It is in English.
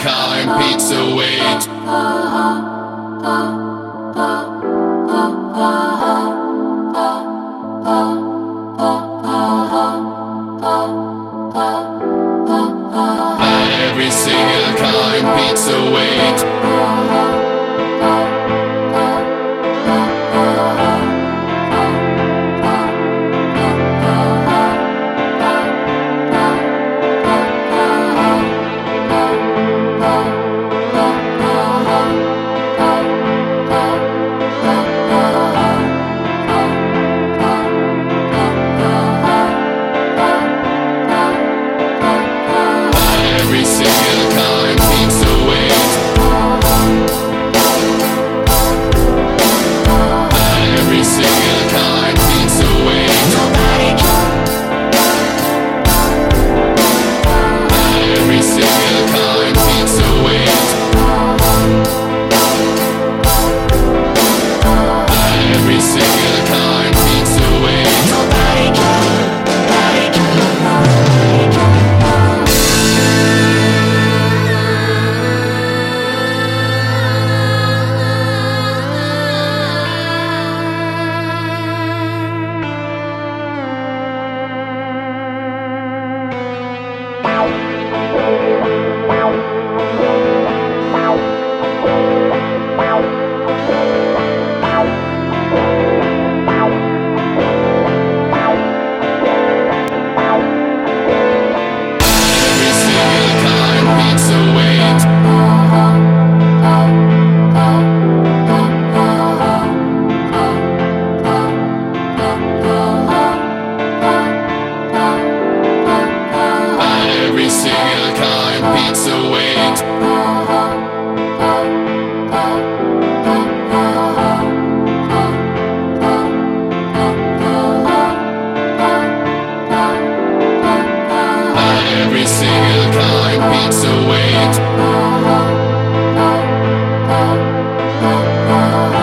time pizza wait. Wow. Oh.